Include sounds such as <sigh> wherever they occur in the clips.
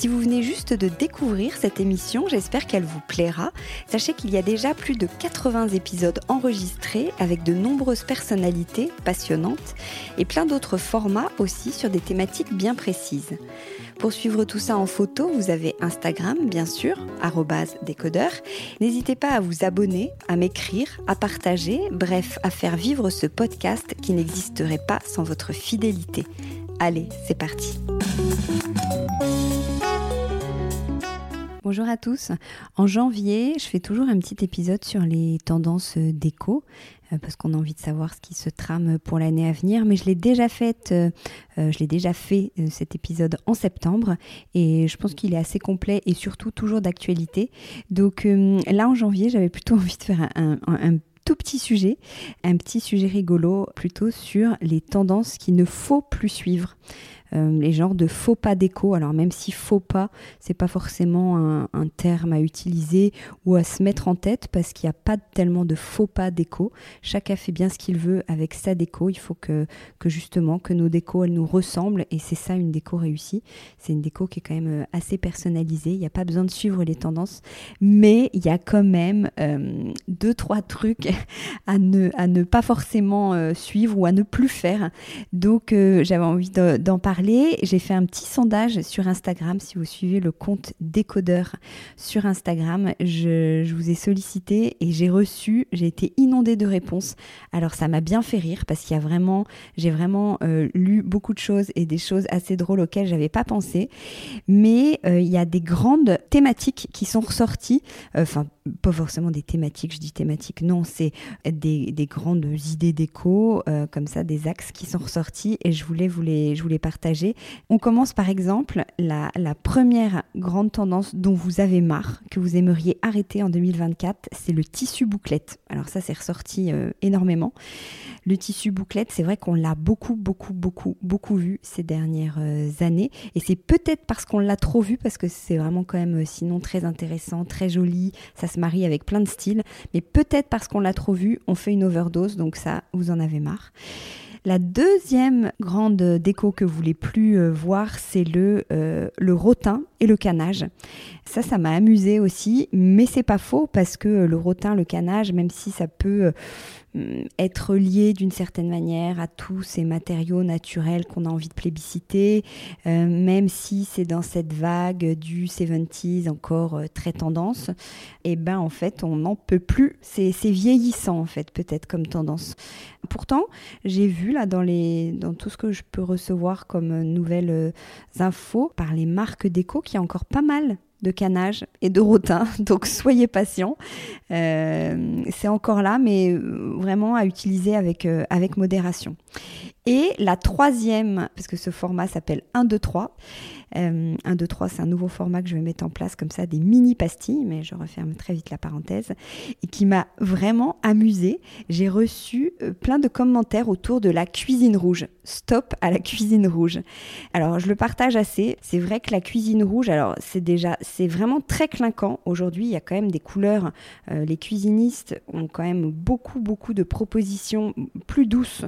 Si vous venez juste de découvrir cette émission, j'espère qu'elle vous plaira. Sachez qu'il y a déjà plus de 80 épisodes enregistrés avec de nombreuses personnalités passionnantes et plein d'autres formats aussi sur des thématiques bien précises. Pour suivre tout ça en photo, vous avez Instagram, bien sûr, décodeur. N'hésitez pas à vous abonner, à m'écrire, à partager, bref, à faire vivre ce podcast qui n'existerait pas sans votre fidélité. Allez, c'est parti. Bonjour à tous. En janvier, je fais toujours un petit épisode sur les tendances euh, déco euh, parce qu'on a envie de savoir ce qui se trame pour l'année à venir. Mais je l'ai déjà fait, euh, je l'ai déjà fait cet épisode en septembre et je pense qu'il est assez complet et surtout toujours d'actualité. Donc là en janvier, j'avais plutôt <laughs> envie de faire un, un tout petit sujet, un petit sujet rigolo plutôt sur les tendances qu'il ne faut plus suivre. Euh, les genres de faux pas déco. Alors même si faux pas, c'est pas forcément un, terme à utiliser ou à se mettre en tête parce qu'il n'y a pas tellement de faux pas déco. Chacun fait bien ce qu'il veut avec sa déco. Il faut que, que justement que nos décos elles nous ressemblent et c'est ça une déco réussie. C'est une déco qui est quand même euh, assez personnalisée. Il n'y a pas besoin de suivre les tendances, mais il y a quand même euh, deux trois trucs <laughs> à ne, à ne pas forcément suivre ou à ne plus faire. Donc j'avais envie d'en parler j'ai fait un petit sondage sur Instagram. Si vous suivez le compte décodeur sur Instagram, je, vous ai sollicité et j'ai reçu, j'ai été inondée de réponses. Alors ça m'a bien fait rire parce qu'il y a vraiment, j'ai vraiment euh, lu beaucoup de choses et des choses assez drôles auxquelles j'avais pas pensé. Mais euh, il y a des grandes thématiques qui sont ressorties. Euh, enfin, pas forcément des thématiques, je dis thématiques, non, c'est des, des, grandes idées d'écho, comme ça, des axes qui sont ressortis et je voulais vous les, je voulais partager on commence par exemple la, première grande tendance dont vous avez marre, que vous aimeriez arrêter en 2024, c'est le tissu bouclette. Alors ça, c'est ressorti euh, énormément. Le tissu bouclette, c'est vrai qu'on l'a beaucoup, beaucoup, beaucoup, beaucoup vu ces dernières euh, années. Et c'est peut-être parce qu'on l'a trop vu, parce que c'est vraiment quand même euh, sinon très intéressant, très joli, se marie avec plein de styles. Mais peut-être parce qu'on l'a trop vu, on fait une overdose, donc ça, vous en avez marre. La deuxième grande déco que vous voulez plus euh, voir, c'est le, euh, le rotin et le canage. Ça, ça m'a amusé aussi, mais c'est pas faux parce que le rotin, le canage, même si ça peut euh, être lié d'une certaine manière à tous ces matériaux naturels qu'on a envie de plébisciter, euh, même si c'est dans cette vague du 70s encore euh, très tendance, et eh ben en fait on n'en peut plus. C'est vieillissant en fait peut-être comme tendance. Pourtant, j'ai vu là dans, les, dans tout ce que je peux recevoir comme nouvelles infos par les marques déco qu'il y a encore pas mal de canage et de rotin. <laughs> Donc soyez patients. Euh, c'est encore là, mais vraiment à utiliser avec, euh, avec modération. Et la troisième, parce que ce format s'appelle 1, 2, 3. 1, 2, 3, c'est un nouveau format que je vais mettre en place comme ça, des mini pastilles, mais je referme très vite la parenthèse, et qui m'a vraiment amusée. J'ai reçu euh, plein de commentaires autour de la cuisine rouge. Stop à la cuisine rouge. Alors, je le partage assez. C'est vrai que la cuisine rouge, alors c'est déjà, c'est vraiment très clinquant. Aujourd'hui, il y a quand même des couleurs. Euh, les cuisinistes ont quand même beaucoup, beaucoup de propositions plus douces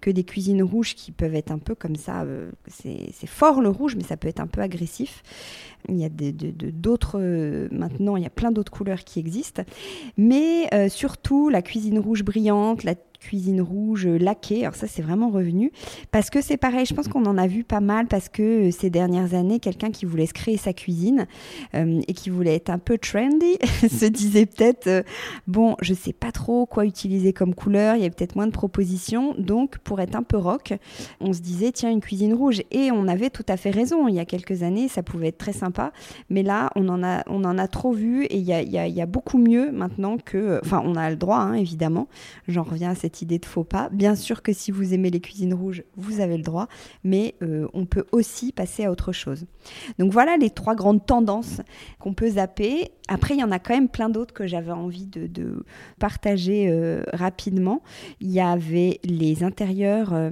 que des cuisines rouges qui peuvent être un peu comme ça. Euh, c'est fort le rouge, mais ça peut être un peu agressif. Il y a d'autres, euh, maintenant, il y a plein d'autres couleurs qui existent. Mais euh, surtout, la cuisine rouge brillante, la cuisine rouge laquée. Alors ça, c'est vraiment revenu. Parce que c'est pareil, je pense qu'on en a vu pas mal parce que euh, ces dernières années, quelqu'un qui voulait se créer sa cuisine euh, et qui voulait être un peu trendy <laughs> se disait peut-être, euh, bon, je sais pas trop quoi utiliser comme couleur, il y a peut-être moins de propositions. Donc, pour être un peu rock, on se disait, tiens, une cuisine rouge. Et on avait tout à fait raison. Il y a quelques années, ça pouvait être très sympa. Mais là, on en a, on en a trop vu et il y a beaucoup mieux maintenant que... Enfin, on a le droit, hein, évidemment. J'en reviens à cette idée de faux pas. Bien sûr que si vous aimez les cuisines rouges, vous avez le droit, mais euh, on peut aussi passer à autre chose. Donc voilà les trois grandes tendances qu'on peut zapper. Après, il y en a quand même plein d'autres que j'avais envie de, partager euh, rapidement. Il y avait les intérieurs euh,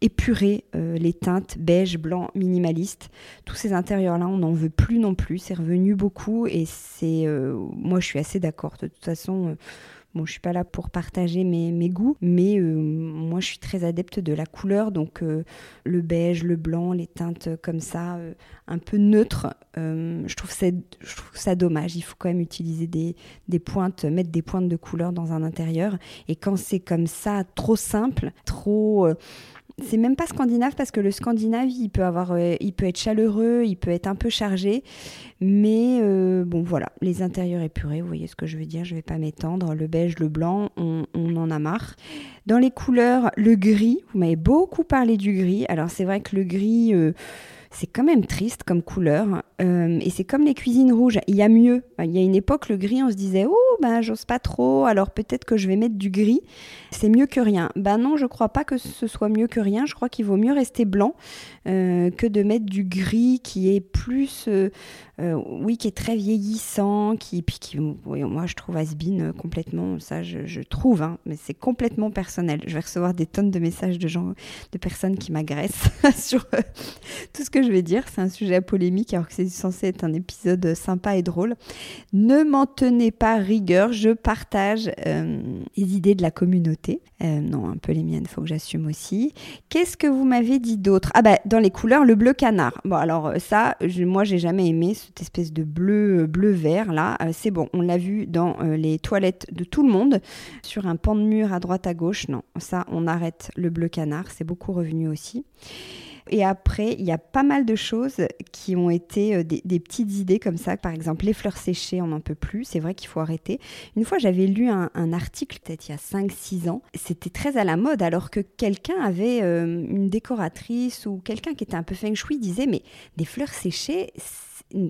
épurés, les teintes beige, blanc, minimaliste. Tous ces intérieurs-là, on n'en veut plus non plus. C'est revenu beaucoup et c'est, moi, je suis assez d'accord. De toute façon Bon, je suis pas là pour partager mes, goûts, mais euh, moi je suis très adepte de la couleur, donc euh, le beige, le blanc, les teintes comme ça, euh, un peu neutres. je, trouve ça, je trouve ça dommage. Il faut quand même utiliser des, des pointes, mettre des pointes de couleur dans un intérieur. Et quand c'est comme ça, trop simple, trop c'est même pas scandinave parce que le scandinave, il peut avoir, euh, il peut être chaleureux, il peut être un peu chargé, mais euh, bon voilà, les intérieurs épurés, vous voyez ce que je veux dire, je vais pas m'étendre. Le beige, le blanc, on, en a marre. Dans les couleurs, le gris, vous m'avez beaucoup parlé du gris. Alors c'est vrai que le gris. Euh, c'est quand même triste comme couleur. et c'est comme les cuisines rouges. Il y a mieux. Il y a une époque, le gris, on se disait, oh, ben, j'ose pas trop, alors peut-être que je vais mettre du gris c'est mieux que rien. Ben non, je crois pas que ce soit mieux que rien. Je crois qu'il vaut mieux rester blanc euh, que de mettre du gris qui est plus, euh, euh, oui, qui est très vieillissant, qui, puis qui, moi je trouve Asbin complètement, ça je, trouve, hein, mais c'est complètement personnel. Je vais recevoir des tonnes de messages de gens, de personnes qui m'agressent <laughs> sur tout ce que je vais dire. C'est un sujet à polémique alors que c'est censé être un épisode sympa et drôle. Ne m'en tenez pas rigueur, je partage les idées de la communauté euh, non, un peu les miennes, faut que j'assume aussi. Qu'est-ce que vous m'avez dit d'autre? Ah bah dans les couleurs, le bleu canard. Bon alors euh, ça, je, moi j'ai jamais aimé cette espèce de bleu euh, bleu vert là. c'est bon, on l'a vu dans les toilettes de tout le monde sur un pan de mur à droite à gauche. Non, ça on arrête le bleu canard. C'est beaucoup revenu aussi. Et après, il y a pas mal de choses qui ont été euh, des, petites idées comme ça. Par exemple, les fleurs séchées, on n'en peut plus. C'est vrai qu'il faut arrêter. Une fois, j'avais lu un, article, peut-être il y a 5-6 ans. C'était très à la mode, alors que quelqu'un avait euh, une décoratrice ou quelqu'un qui était un peu feng shui disait Mais des fleurs séchées,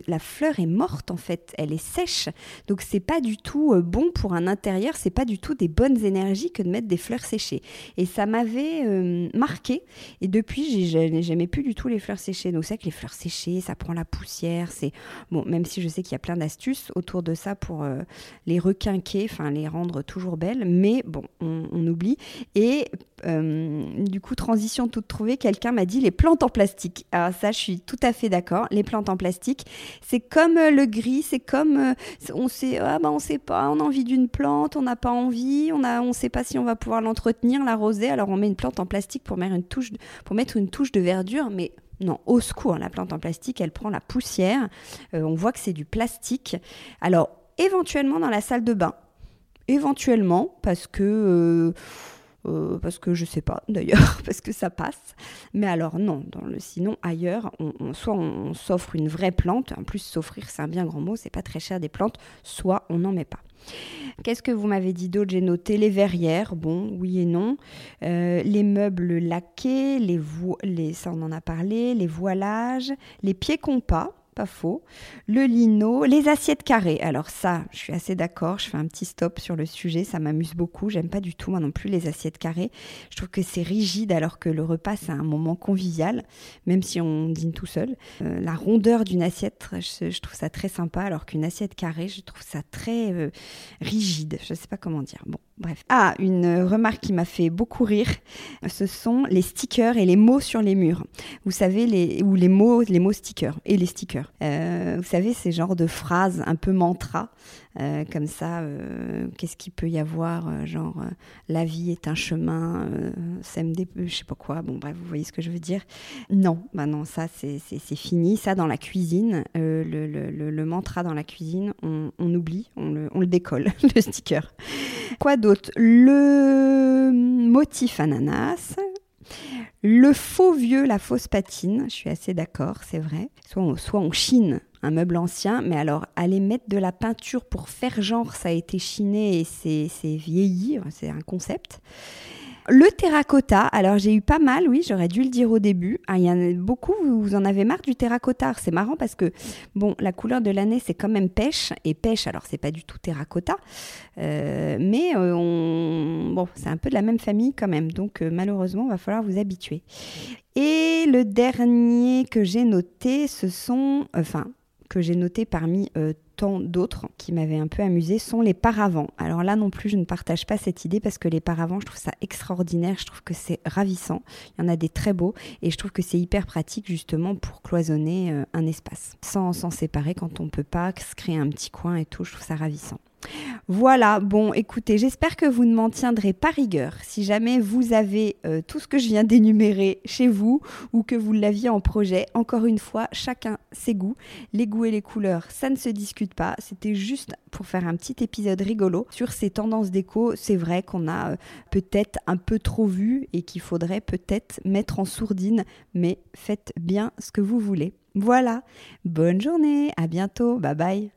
la fleur est morte en fait, elle est sèche. Donc c'est pas du tout euh, bon pour un intérieur, c'est pas du tout des bonnes énergies que de mettre des fleurs séchées. Et ça m'avait euh, marqué. Et depuis, j'aimais plus du tout les fleurs séchées. Donc c'est que les fleurs séchées, ça prend la poussière. C'est bon, même si je sais qu'il y a plein d'astuces autour de ça pour euh, les requinquer, enfin les rendre toujours belles. Mais bon, on, oublie. Et du coup, transition toute trouvée, quelqu'un m'a dit les plantes en plastique. Alors ça, je suis tout à fait d'accord. Les plantes en plastique, c'est comme euh, le gris, c'est comme euh, on sait, ah bah on sait pas, on a envie d'une plante, on n'a pas envie, on a, on sait pas si on va pouvoir l'entretenir, l'arroser, alors on met une plante en plastique pour mettre une touche, pour mettre une touche de mais non, au secours, la plante en plastique, elle prend la poussière. Euh, on voit que c'est du plastique. Alors, éventuellement dans la salle de bain, éventuellement, parce que euh, parce que je sais pas <laughs> d'ailleurs, parce que ça passe. Mais alors non, sinon ailleurs, soit on, s'offre une vraie plante, en plus s'offrir c'est un bien grand mot, c'est pas très cher des plantes, soit on n'en met pas. Qu'est-ce que vous m'avez dit d'autre? J'ai noté les verrières, bon, oui et non. Euh, les meubles laqués, les, les, ça on en a parlé, les voilages, les pieds compas. Pas faux. Le lino, les assiettes carrées. Alors ça, je suis assez d'accord. Je fais un petit stop sur le sujet. Ça m'amuse beaucoup. J'aime pas du tout moi non plus les assiettes carrées. Je trouve que c'est rigide alors que le repas c'est un moment convivial, même si on dîne tout seul. Euh, la rondeur d'une assiette, je, trouve ça très sympa, alors qu'une assiette carrée, je trouve ça très euh, rigide. Je sais pas comment dire. Bon, bref. Ah, une remarque qui m'a fait beaucoup rire, ce sont les stickers et les mots sur les murs. Vous savez les ou les mots, les mots stickers et les stickers. Euh, vous savez ces genres de phrases un peu mantra euh, comme ça, euh, qu'est-ce qu'il peut y avoir euh, Genre, la vie est un chemin, CMD, je sais pas quoi. Bon, bref, vous voyez ce que je veux dire. Non, bah non, ça, c'est fini. Ça, dans la cuisine, le, mantra dans la cuisine, on, oublie, on le décolle, <laughs> le sticker. Quoi d'autre? Le motif ananas. Le faux vieux, la fausse patine, je suis assez d'accord, c'est vrai. Soit on, chine un meuble ancien, mais alors aller mettre de la peinture pour faire genre ça a été chiné et c'est vieilli, c'est un concept. Le terracotta, alors j'ai eu pas mal, oui, j'aurais dû le dire au début. Ah, il y en a beaucoup, vous en avez marre du terracotta? C'est marrant parce que, bon, la couleur de l'année, c'est quand même pêche. Et pêche, alors c'est pas du tout terracotta. Euh, mais euh, on... bon, c'est un peu de la même famille quand même. Donc euh, malheureusement, il va falloir vous habituer. Et le dernier que j'ai noté, ce sont. Enfin, j'ai noté parmi euh, tant d'autres qui m'avaient un peu amusé sont les paravents. Alors là non plus, je ne partage pas cette idée parce que les paravents, je trouve ça extraordinaire, je trouve que c'est ravissant. Il y en a des très beaux et je trouve que c'est hyper pratique justement pour cloisonner euh, un espace sans s'en séparer quand on peut pas se créer un petit coin et tout. Je trouve ça ravissant. Voilà, bon, écoutez, j'espère que vous ne m'en tiendrez pas rigueur. Si jamais vous avez euh, tout ce que je viens d'énumérer chez vous ou que vous l'aviez en projet, encore une fois, chacun ses goûts. Les goûts et les couleurs, ça ne se discute pas. C'était juste pour faire un petit épisode rigolo sur ces tendances déco. C'est vrai qu'on a euh, peut-être un peu trop vu et qu'il faudrait peut-être mettre en sourdine, mais faites bien ce que vous voulez. Voilà, bonne journée, à bientôt, bye bye.